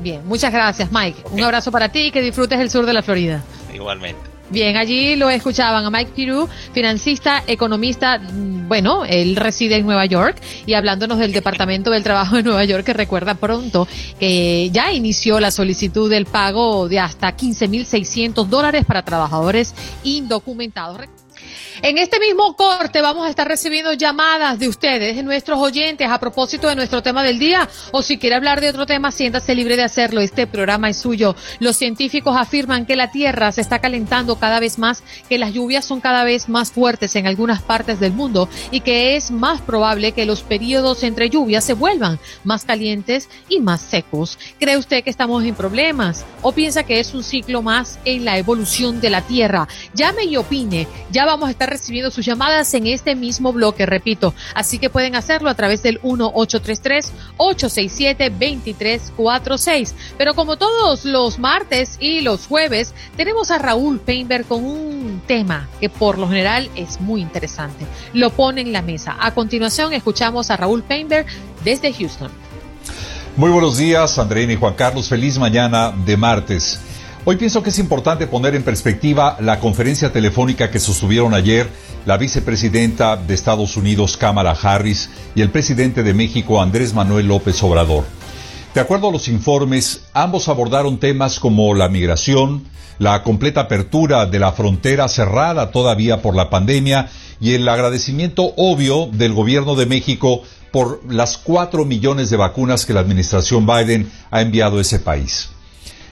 Speaker 2: Bien, muchas gracias Mike. Un abrazo para ti y que disfrutes el sur de la Florida.
Speaker 7: Igualmente.
Speaker 2: Bien, allí lo escuchaban a Mike Piru, financista, economista, mm, bueno, él reside en Nueva York y hablándonos del Departamento del Trabajo de Nueva York que recuerda pronto que ya inició la solicitud del pago de hasta 15.600 dólares para trabajadores indocumentados. En este mismo corte vamos a estar recibiendo llamadas de ustedes, de nuestros oyentes, a propósito de nuestro tema del día, o si quiere hablar de otro tema, siéntase libre de hacerlo. Este programa es suyo. Los científicos afirman que la Tierra se está calentando cada vez más, que las lluvias son cada vez más fuertes en algunas partes del mundo y que es más probable que los periodos entre lluvias se vuelvan más calientes y más secos. ¿Cree usted que estamos en problemas o piensa que es un ciclo más en la evolución de la Tierra? Llame y opine. Ya vamos a estar recibiendo sus llamadas en este mismo bloque, repito. Así que pueden hacerlo a través del 1-833-867-2346. Pero como todos los martes y los jueves, tenemos a Raúl Painberg con un tema que por lo general es muy interesante. Lo pone en la mesa. A continuación, escuchamos a Raúl Painberg desde Houston.
Speaker 8: Muy buenos días, Andreina y Juan Carlos. Feliz mañana de martes. Hoy pienso que es importante poner en perspectiva la conferencia telefónica que sostuvieron ayer la vicepresidenta de Estados Unidos, Kamala Harris, y el presidente de México, Andrés Manuel López Obrador. De acuerdo a los informes, ambos abordaron temas como la migración, la completa apertura de la frontera cerrada todavía por la pandemia y el agradecimiento obvio del gobierno de México por las cuatro millones de vacunas que la administración Biden ha enviado a ese país.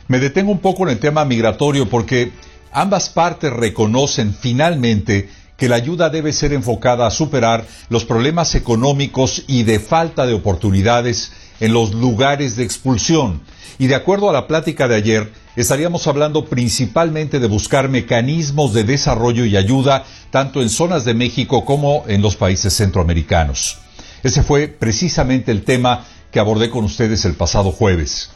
Speaker 8: Me detengo un poco en el tema migratorio porque ambas partes reconocen finalmente que la ayuda debe ser enfocada a superar los problemas económicos y de falta de oportunidades en los lugares de expulsión. Y de acuerdo a la plática de ayer, estaríamos hablando principalmente de buscar mecanismos de desarrollo y ayuda tanto en zonas de México como en los países centroamericanos. Ese fue precisamente el tema que abordé con ustedes el pasado jueves.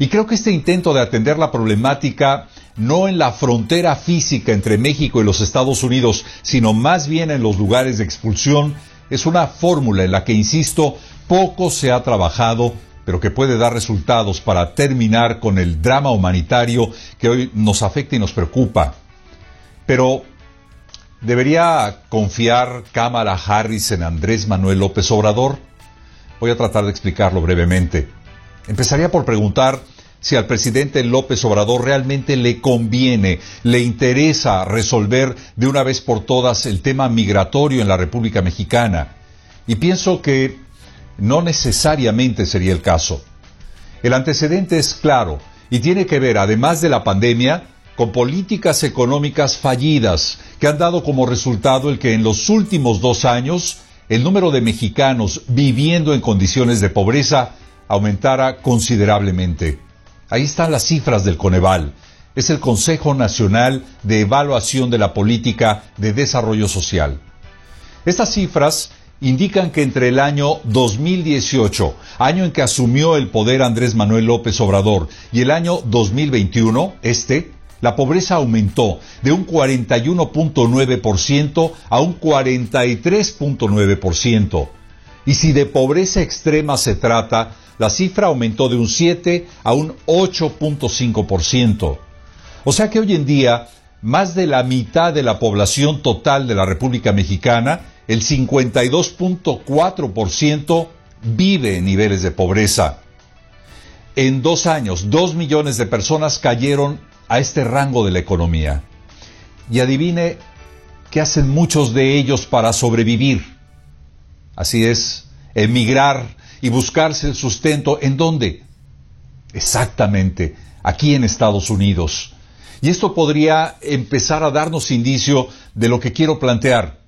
Speaker 8: Y creo que este intento de atender la problemática no en la frontera física entre México y los Estados Unidos, sino más bien en los lugares de expulsión, es una fórmula en la que, insisto, poco se ha trabajado, pero que puede dar resultados para terminar con el drama humanitario que hoy nos afecta y nos preocupa. Pero, ¿debería confiar Kamala Harris en Andrés Manuel López Obrador? Voy a tratar de explicarlo brevemente. Empezaría por preguntar si al presidente López Obrador realmente le conviene, le interesa resolver de una vez por todas el tema migratorio en la República Mexicana. Y pienso que no necesariamente sería el caso. El antecedente es claro y tiene que ver, además de la pandemia, con políticas económicas fallidas que han dado como resultado el que en los últimos dos años el número de mexicanos viviendo en condiciones de pobreza aumentara considerablemente. Ahí están las cifras del Coneval. Es el Consejo Nacional de Evaluación de la Política de Desarrollo Social. Estas cifras indican que entre el año 2018, año en que asumió el poder Andrés Manuel López Obrador, y el año 2021, este, la pobreza aumentó de un 41.9% a un 43.9%. Y si de pobreza extrema se trata, la cifra aumentó de un 7 a un 8.5%. O sea que hoy en día, más de la mitad de la población total de la República Mexicana el 52.4% vive en niveles de pobreza. En dos años, dos millones de personas cayeron a este rango de la economía. Y adivine qué hacen muchos de ellos para sobrevivir. Así es, emigrar y buscarse el sustento. ¿En dónde? Exactamente, aquí en Estados Unidos. Y esto podría empezar a darnos indicio de lo que quiero plantear.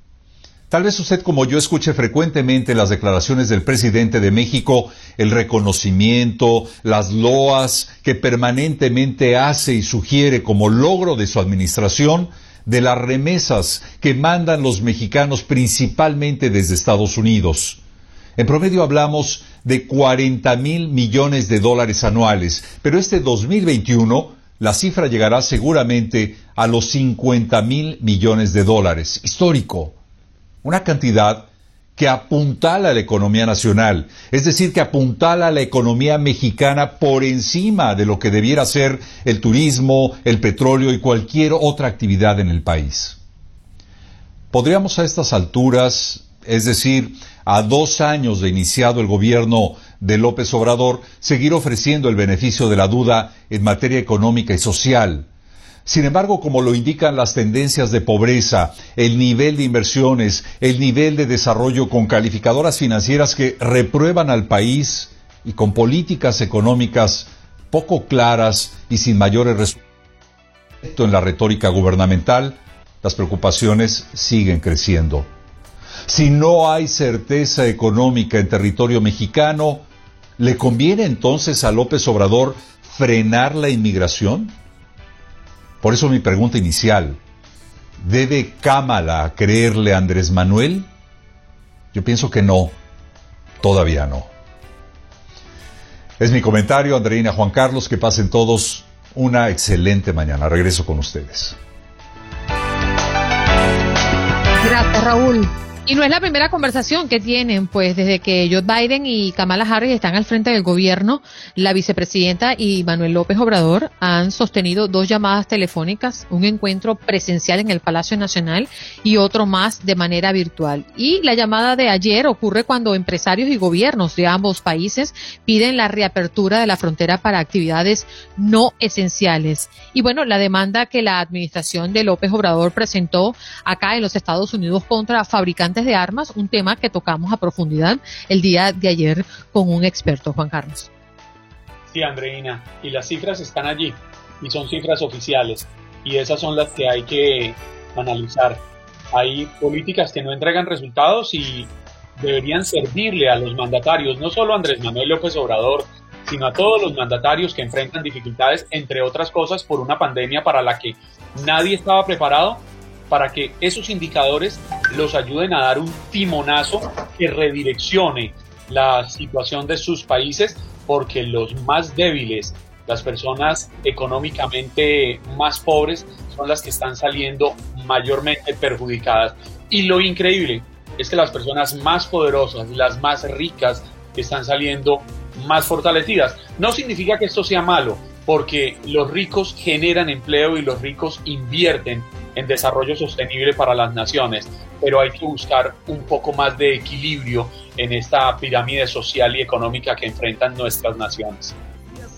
Speaker 8: Tal vez usted como yo escuche frecuentemente las declaraciones del presidente de México, el reconocimiento, las loas que permanentemente hace y sugiere como logro de su administración de las remesas que mandan los mexicanos principalmente desde Estados Unidos. En promedio hablamos de 40 mil millones de dólares anuales, pero este 2021 la cifra llegará seguramente a los 50 mil millones de dólares, histórico una cantidad que apuntala a la economía nacional, es decir, que apuntala a la economía mexicana por encima de lo que debiera ser el turismo, el petróleo y cualquier otra actividad en el país. Podríamos a estas alturas, es decir, a dos años de iniciado el gobierno de López Obrador, seguir ofreciendo el beneficio de la duda en materia económica y social, sin embargo, como lo indican las tendencias de pobreza, el nivel de inversiones, el nivel de desarrollo con calificadoras financieras que reprueban al país y con políticas económicas poco claras y sin mayores resultados en la retórica gubernamental, las preocupaciones siguen creciendo. Si no hay certeza económica en territorio mexicano, ¿le conviene entonces a López Obrador frenar la inmigración? Por eso mi pregunta inicial, ¿debe Cámara creerle a Andrés Manuel? Yo pienso que no, todavía no. Es mi comentario, Andreina Juan Carlos, que pasen todos una excelente mañana. Regreso con ustedes.
Speaker 9: Gracias, Raúl.
Speaker 2: Y no es la primera conversación que tienen, pues desde que Joe Biden y Kamala Harris están al frente del gobierno, la vicepresidenta y Manuel López Obrador han sostenido dos llamadas telefónicas, un encuentro presencial en el Palacio Nacional y otro más de manera virtual. Y la llamada de ayer ocurre cuando empresarios y gobiernos de ambos países piden la reapertura de la frontera para actividades no esenciales. Y bueno, la demanda que la administración de López Obrador presentó acá en los Estados Unidos contra fabricantes de armas, un tema que tocamos a profundidad el día de ayer con un experto, Juan Carlos.
Speaker 3: Sí, Andreina, y las cifras están allí, y son cifras oficiales, y esas son las que hay que analizar. Hay políticas que no entregan resultados y deberían servirle a los mandatarios, no solo a Andrés Manuel López Obrador, sino a todos los mandatarios que enfrentan dificultades, entre otras cosas, por una pandemia para la que nadie estaba preparado para que esos indicadores los ayuden a dar un timonazo que redireccione la situación de sus países, porque los más débiles, las personas económicamente más pobres, son las que están saliendo mayormente perjudicadas. Y lo increíble es que las personas más poderosas, las más ricas, están saliendo más fortalecidas. No significa que esto sea malo, porque los ricos generan empleo y los ricos invierten en desarrollo sostenible para las naciones, pero hay que buscar un poco más de equilibrio en esta pirámide social y económica que enfrentan nuestras naciones.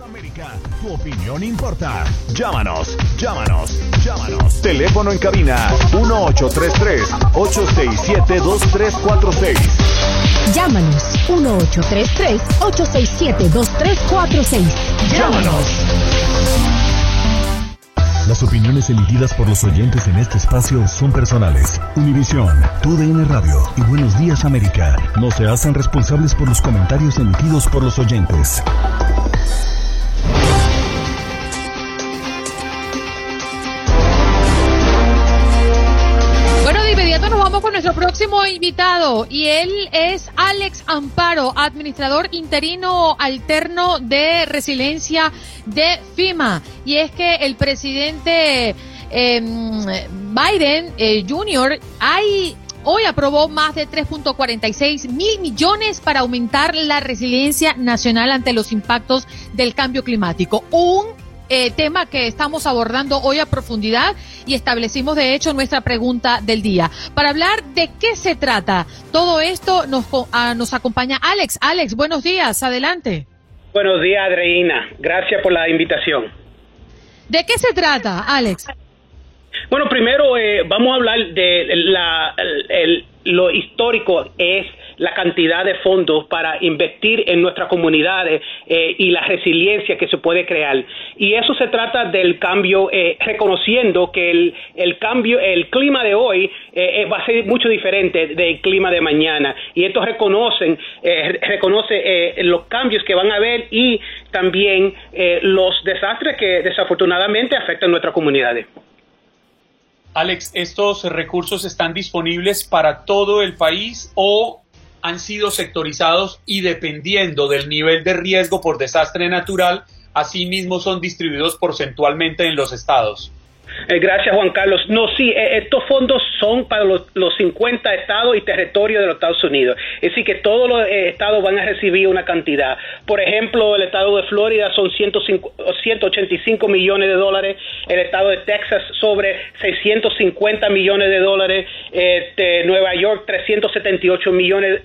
Speaker 1: América, tu opinión importa. Llámanos, llámanos, llámanos. Teléfono en cabina 1833-867-2346.
Speaker 9: Llámanos 1833-867-2346. Llámanos.
Speaker 1: Las opiniones emitidas por los oyentes en este espacio son personales. Univisión, tu DN Radio y Buenos Días América no se hacen responsables por los comentarios emitidos por los oyentes.
Speaker 2: Próximo invitado y él es Alex Amparo, administrador interino alterno de resiliencia de FIMA. Y es que el presidente em, Biden eh, Jr. hay hoy aprobó más de 3.46 mil millones para aumentar la resiliencia nacional ante los impactos del cambio climático. Un eh, tema que estamos abordando hoy a profundidad y establecimos de hecho nuestra pregunta del día. Para hablar de qué se trata todo esto, nos, ah, nos acompaña Alex. Alex, buenos días, adelante.
Speaker 10: Buenos días, Adreina. Gracias por la invitación.
Speaker 2: ¿De qué se trata, Alex?
Speaker 10: Bueno, primero eh, vamos a hablar de la, el, lo histórico es la cantidad de fondos para invertir en nuestras comunidades eh, y la resiliencia que se puede crear. Y eso se trata del cambio, eh, reconociendo que el, el, cambio, el clima de hoy eh, va a ser mucho diferente del clima de mañana. Y esto reconocen, reconoce los cambios que van a haber y también los desastres que desafortunadamente afectan nuestras comunidades.
Speaker 3: Alex, ¿estos recursos están disponibles para todo el país o han sido sectorizados y dependiendo del nivel de riesgo por desastre natural, asimismo son distribuidos porcentualmente en los estados?
Speaker 10: Eh, gracias, Juan Carlos. No, sí, eh, estos fondos son para los, los, 50 estados y territorios de los Estados Unidos. Es decir, que todos los eh, estados van a recibir una cantidad. Por ejemplo, el estado de Florida son 185 millones de dólares, el estado de Texas sobre 650 millones de dólares, este, Nueva York 378 millones,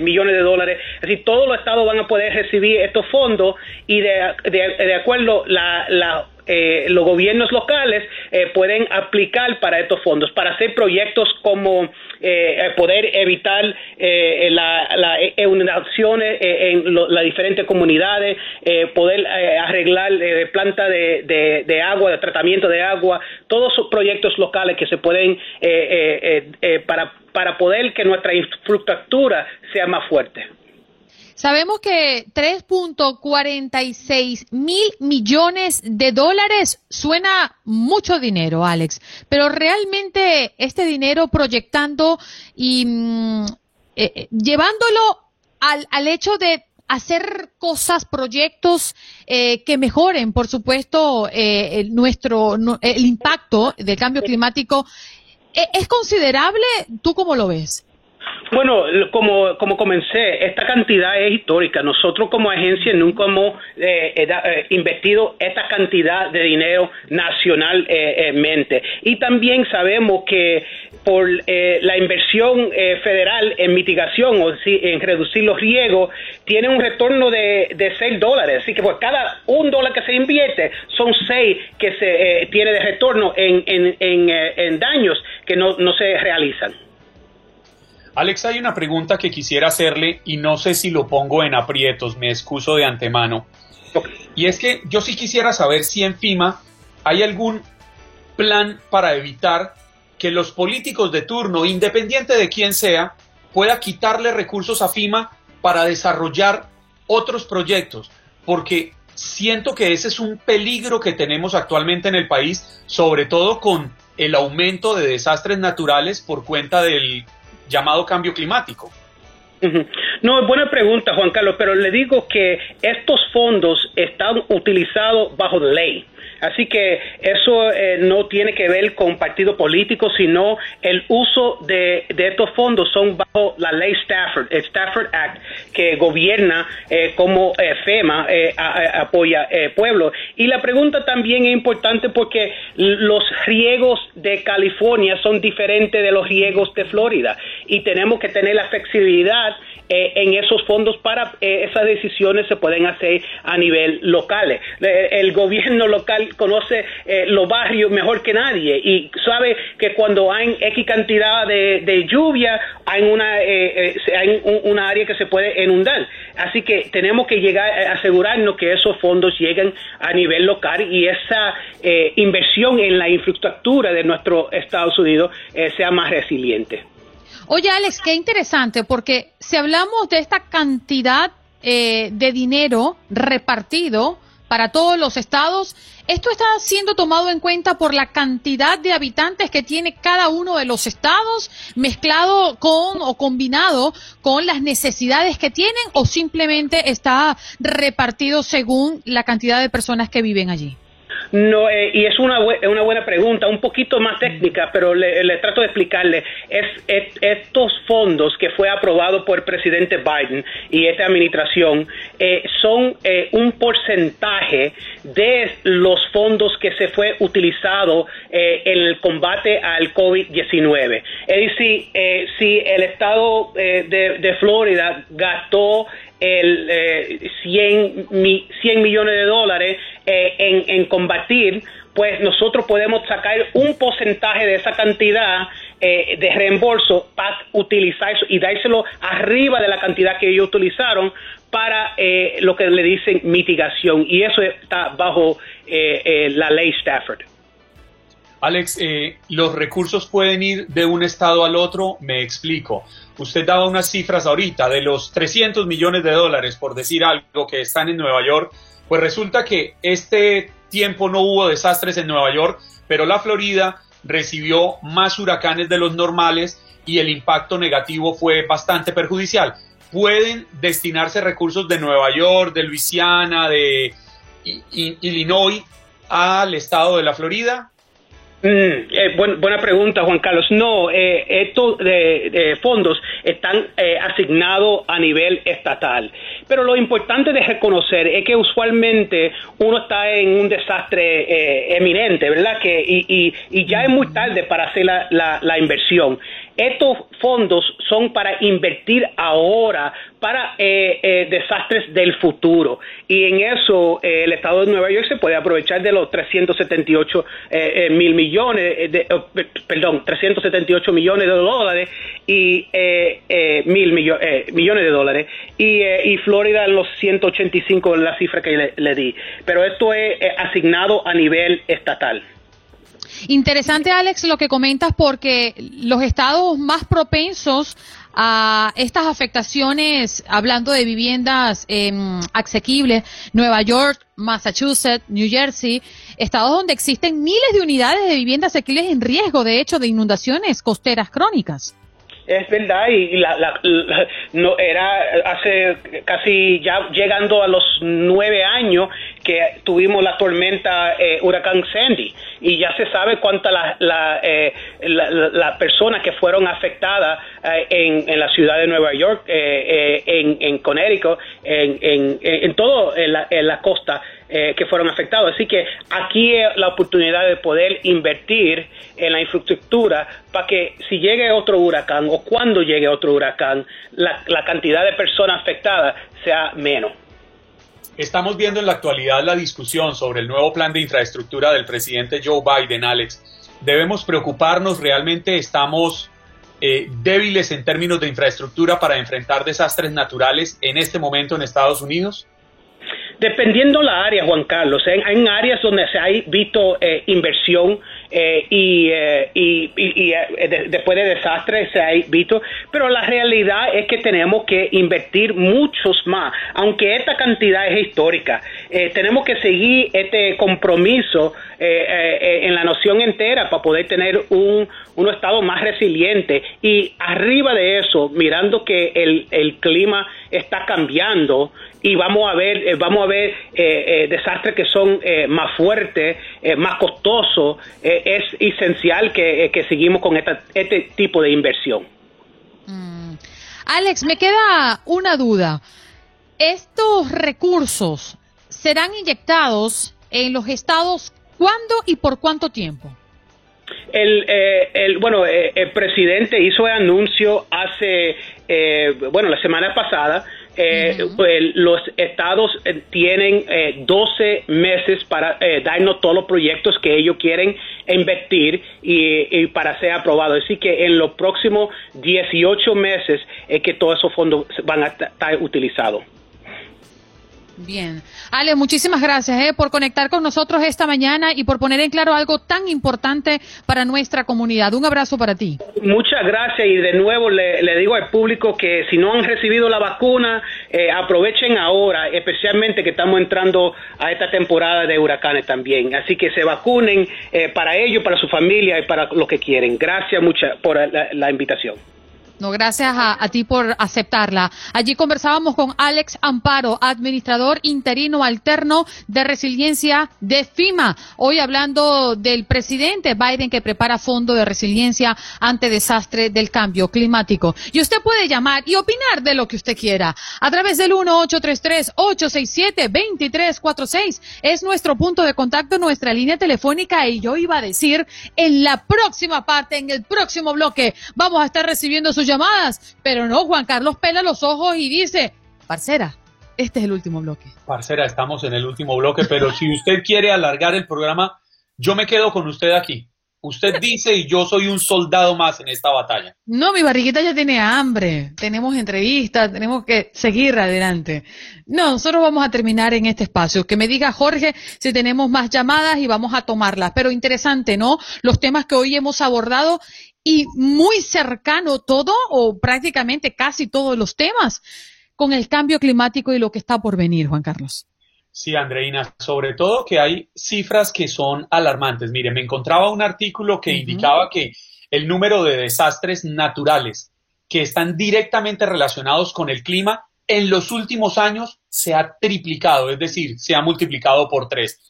Speaker 10: millones de dólares. Es decir, todos los estados van a poder recibir estos fondos y de, de, de acuerdo la, la eh, los gobiernos locales eh, pueden aplicar para estos fondos, para hacer proyectos como eh, poder evitar las la inundaciones en las diferentes comunidades, poder arreglar plantas de, de, agua, de tratamiento de agua, todos esos proyectos locales que se pueden para, para poder que nuestra infraestructura sea más fuerte.
Speaker 2: Sabemos que 3.46 mil millones de dólares suena mucho dinero, Alex, pero realmente este dinero proyectando y mm, eh, eh, llevándolo al, al, hecho de hacer cosas, proyectos eh, que mejoren, por supuesto, nuestro el impacto del cambio climático
Speaker 11: ¿Es considerable? ¿Tú cómo lo ves?
Speaker 10: Bueno, como, como comencé, esta cantidad es histórica. Nosotros como agencia nunca hemos eh, eh, eh, invertido esta cantidad de dinero nacionalmente. y también sabemos que por la inversión federal en mitigación o en reducir los riesgos, tiene un retorno de, de 6 dólares. Así que por cada un dólar que se invierte, son 6 que se tiene de retorno en, en, daños que no se realizan.
Speaker 3: Alex, hay una pregunta que quisiera hacerle y no sé si lo pongo en aprietos, me excuso de antemano. Y es que yo sí quisiera saber si en FIMA hay algún plan para evitar que los políticos de turno, independiente de quién sea, pueda quitarle recursos a FIMA para desarrollar otros proyectos, porque siento que ese es un peligro que tenemos actualmente en el país, sobre todo con el aumento de desastres naturales por cuenta del llamado cambio climático?
Speaker 10: No, es buena pregunta, Juan Carlos, pero le digo que estos fondos están utilizados bajo ley. Así que eso eh, no tiene que ver con partido político, sino el uso de, estos fondos son bajo la ley Stafford, el Stafford Act, que gobierna eh, como eh, FEMA apoya pueblo. Y la pregunta también es importante porque los riegos de California son diferentes de los riegos de Florida y tenemos que tener la flexibilidad eh, en esos fondos para eh, esas decisiones se pueden hacer a nivel local. Eh, el gobierno local conoce los barrios mejor que nadie y sabe que cuando hay X cantidad de, lluvia hay una, hay una área que se puede inundar. Así que tenemos que llegar a asegurarnos que esos fondos lleguen a nivel local y esa inversión en la infraestructura de nuestro Estados Unidos sea más resiliente.
Speaker 11: Oye, Alex, qué interesante, porque si hablamos de esta cantidad eh, de dinero repartido para todos los estados, esto está siendo tomado en cuenta por la cantidad de habitantes que tiene cada uno de los estados, mezclado con o combinado con las necesidades que tienen, o simplemente está repartido según la cantidad de personas que viven allí.
Speaker 10: No, eh, y es una, una buena pregunta, un poquito más técnica, pero le, trato de explicarle. Es, estos fondos que fue aprobado por el presidente Biden y esta administración eh, son eh, un porcentaje de los fondos que se fue utilizado en el combate al COVID-19. Es decir, si el estado de, de Florida gastó el, eh, 100, 100 millones de dólares eh, en, en, combatir, pues nosotros podemos sacar un porcentaje de esa cantidad eh, de reembolso para utilizar eso y dárselo arriba de la cantidad que ellos utilizaron para eh, lo que le dicen mitigación y eso está bajo la ley Stafford.
Speaker 3: Alex, los recursos pueden ir de un estado al otro, me explico. Usted daba unas cifras ahorita de los 300 millones de dólares, por decir algo, que están en Nueva York. Pues resulta que este tiempo no hubo desastres en Nueva York, pero la Florida recibió más huracanes de los normales y el impacto negativo fue bastante perjudicial. ¿Pueden destinarse recursos de Nueva York, de Luisiana, de Illinois al estado de la Florida?
Speaker 10: Mm, eh, buena pregunta, Juan Carlos. No, eh, estos de, fondos están eh, asignados a nivel estatal. Pero lo importante de reconocer es que usualmente uno está en un desastre eh, eminente, ¿verdad? Que, y, y, ya es muy tarde para hacer la inversión. Estos fondos son para invertir ahora para eh, eh, desastres del futuro. Y en eso eh, el Estado de Nueva York se puede aprovechar de los 378 mil millones, de, oh, perdón, 378 millones de dólares y mil millones de dólares. Y, y Florida los 185 la cifra que le di. Pero esto es asignado a nivel estatal.
Speaker 11: Interesante, Alex, lo que comentas porque los estados más propensos a estas afectaciones, hablando de viviendas em, asequibles, Nueva York, Massachusetts, New Jersey, estados donde existen miles de unidades de viviendas asequibles en riesgo, de hecho, de inundaciones costeras crónicas.
Speaker 10: Es verdad, y la, no era hace casi ya llegando a los nueve años que tuvimos la tormenta eh, huracán Sandy y ya se sabe cuántas las la, la, personas que fueron afectadas en, en, la ciudad de Nueva York, en, en Connecticut, en, en, en todo en la, en la costa eh, que fueron afectados. Así que aquí es la oportunidad de poder invertir en la infraestructura para que si llegue otro huracán o cuando llegue otro huracán, la, la cantidad de personas afectadas sea menos.
Speaker 3: Estamos viendo en la actualidad la discusión sobre el nuevo plan de infraestructura del presidente Joe Biden, Alex. ¿Debemos preocuparnos? ¿Realmente estamos eh, débiles en términos de infraestructura para enfrentar desastres naturales en este momento en Estados Unidos?
Speaker 10: Dependiendo la área, Juan Carlos, hay, áreas donde se ha visto eh, inversión eh, y, eh, y, después de desastres se ha visto, pero la realidad es que tenemos que invertir muchos más, aunque esta cantidad es histórica. tenemos que seguir este compromiso en la nación entera para poder tener un, un estado más resiliente y arriba de eso, mirando que el, el clima está cambiando, y vamos a ver eh, vamos a ver eh, eh, desastres que son más fuertes más costosos es esencial que, que seguimos con este tipo de inversión.
Speaker 2: Mm. Alex me queda una duda. Estos recursos serán inyectados en los estados cuándo y por cuánto tiempo
Speaker 10: el, el, bueno, el presidente hizo el anuncio hace, bueno, la semana pasada eh, pues, los estados eh, tienen 12 eh, meses para darnos todos los proyectos que ellos quieren invertir y, para ser aprobados. Así que en los próximos 18 meses es que todos esos fondos van a estar utilizados.
Speaker 2: Bien. Ale, muchísimas gracias eh, por conectar con nosotros esta mañana y por poner en claro algo tan importante para nuestra comunidad. Un abrazo para ti.
Speaker 10: Muchas gracias y de nuevo le, digo al público que si no han recibido la vacuna, eh, aprovechen ahora, especialmente que estamos entrando a esta temporada de huracanes también. Así que se vacunen eh, para ellos, para su familia y para lo que quieren. Gracias mucha por la invitación.
Speaker 2: No, gracias a, ti por aceptarla. Allí conversábamos con Alex Amparo, administrador interino alterno de resiliencia de FIMA. Hoy hablando del presidente Biden que prepara fondo de resiliencia ante desastre del cambio climático. Y usted puede llamar y opinar de lo que usted quiera a través del 1-833-867-2346. Es nuestro punto de contacto, nuestra línea telefónica. Y yo iba a decir en la próxima parte, en el próximo bloque, vamos a estar recibiendo sus llamadas. Pero no, Juan Carlos pela los ojos y dice, parcera, este es el último bloque.
Speaker 3: Parcera, estamos en el último bloque, pero si usted quiere alargar el programa, yo me quedo con usted aquí. Usted dice y yo soy un soldado más en esta batalla.
Speaker 2: No, mi barriguita ya tiene hambre. Tenemos entrevistas, tenemos que seguir adelante. No, nosotros vamos a terminar en este espacio. Que me diga Jorge si tenemos más llamadas y vamos a tomarlas. Pero interesante, ¿no? Los temas que hoy hemos abordado y muy cercano todo o prácticamente casi todos los temas con el cambio climático y lo que está por venir, Juan Carlos.
Speaker 3: Sí, Andreina, sobre todo que hay cifras que son alarmantes. Mire, me encontraba un artículo que indicaba que el número de desastres naturales que están directamente relacionados con el clima en los últimos años se ha triplicado, es decir, se ha multiplicado por tres.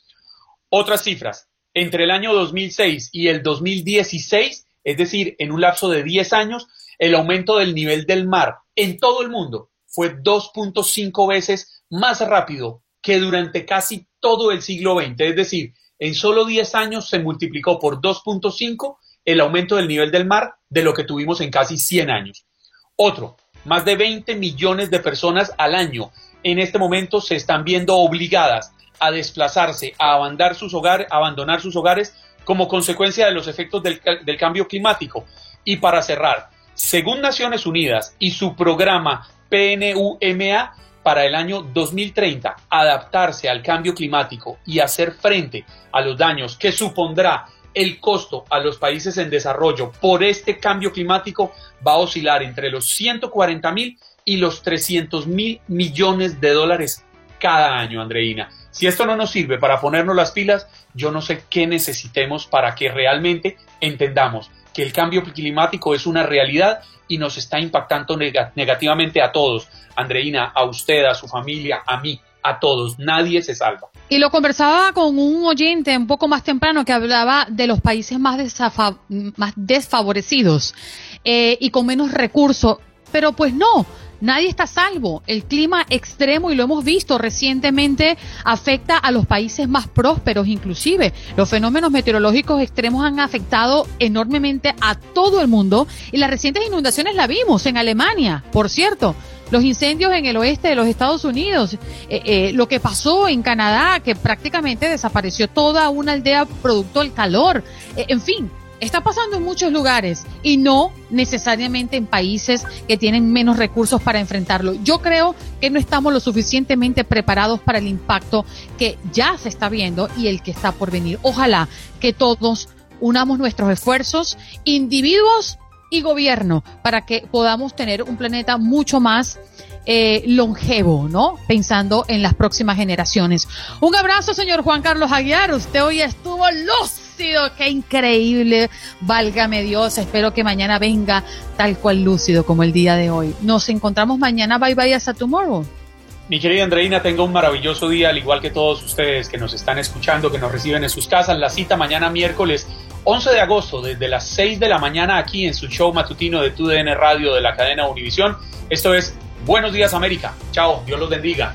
Speaker 3: Otras cifras, entre el año 2006 y el 2016 es decir, en un lapso de 10 años, el aumento del nivel del mar en todo el mundo fue 2.5 veces más rápido que durante casi todo el siglo XX. Es decir, en solo 10 años se multiplicó por 2.5 el aumento del nivel del mar de lo que tuvimos en casi 100 años. Otro, más de 20 millones de personas al año en este momento se están viendo obligadas a desplazarse, a abandonar sus hogares, abandonar sus hogares como consecuencia de los efectos del, cambio climático. Y para cerrar, según Naciones Unidas y su programa PNUMA para el año 2030, adaptarse al cambio climático y hacer frente a los daños que supondrá el costo a los países en desarrollo por este cambio climático va a oscilar entre los 140 mil y los 300 mil millones de dólares cada año, Andreina. Si esto no nos sirve para ponernos las pilas, yo no sé qué necesitemos para que realmente entendamos que el cambio climático es una realidad y nos está impactando negativamente a todos. Andreina, a usted, a su familia, a mí, a todos, nadie se salva.
Speaker 2: Y lo conversaba con un oyente un poco más temprano que hablaba de los países más, desfavorecidos eh, y con menos recursos, pero pues no, Nadie está salvo. El clima extremo, y lo hemos visto recientemente, afecta a los países más prósperos inclusive. Los fenómenos meteorológicos extremos han afectado enormemente a todo el mundo y las recientes inundaciones la vimos en Alemania, por cierto. Los incendios en el oeste de los Estados Unidos, eh, eh, lo que pasó en Canadá, que prácticamente desapareció toda una aldea producto del calor. Eh, en fin, Está pasando en muchos lugares y no necesariamente en países que tienen menos recursos para enfrentarlo. Yo creo que no estamos lo suficientemente preparados para el impacto que ya se está viendo y el que está por venir. Ojalá que todos unamos nuestros esfuerzos, individuos y gobierno, para que podamos tener un planeta mucho más eh, longevo, ¿no? Pensando en las próximas generaciones. Un abrazo, señor Juan Carlos Aguiar. Usted hoy estuvo Qué increíble. Válgame Dios. Espero que mañana venga tal cual lúcido como el día de hoy. Nos encontramos mañana. Bye bye hasta tomorrow.
Speaker 3: Mi querida Andreina, tenga un maravilloso día, al igual que todos ustedes que nos están escuchando, que nos reciben en sus casas. La cita mañana miércoles 11 de agosto, desde las 6 de la mañana, aquí en su show matutino de TUDN Radio de la cadena Univisión. Esto es Buenos días América. Chao, Dios los bendiga.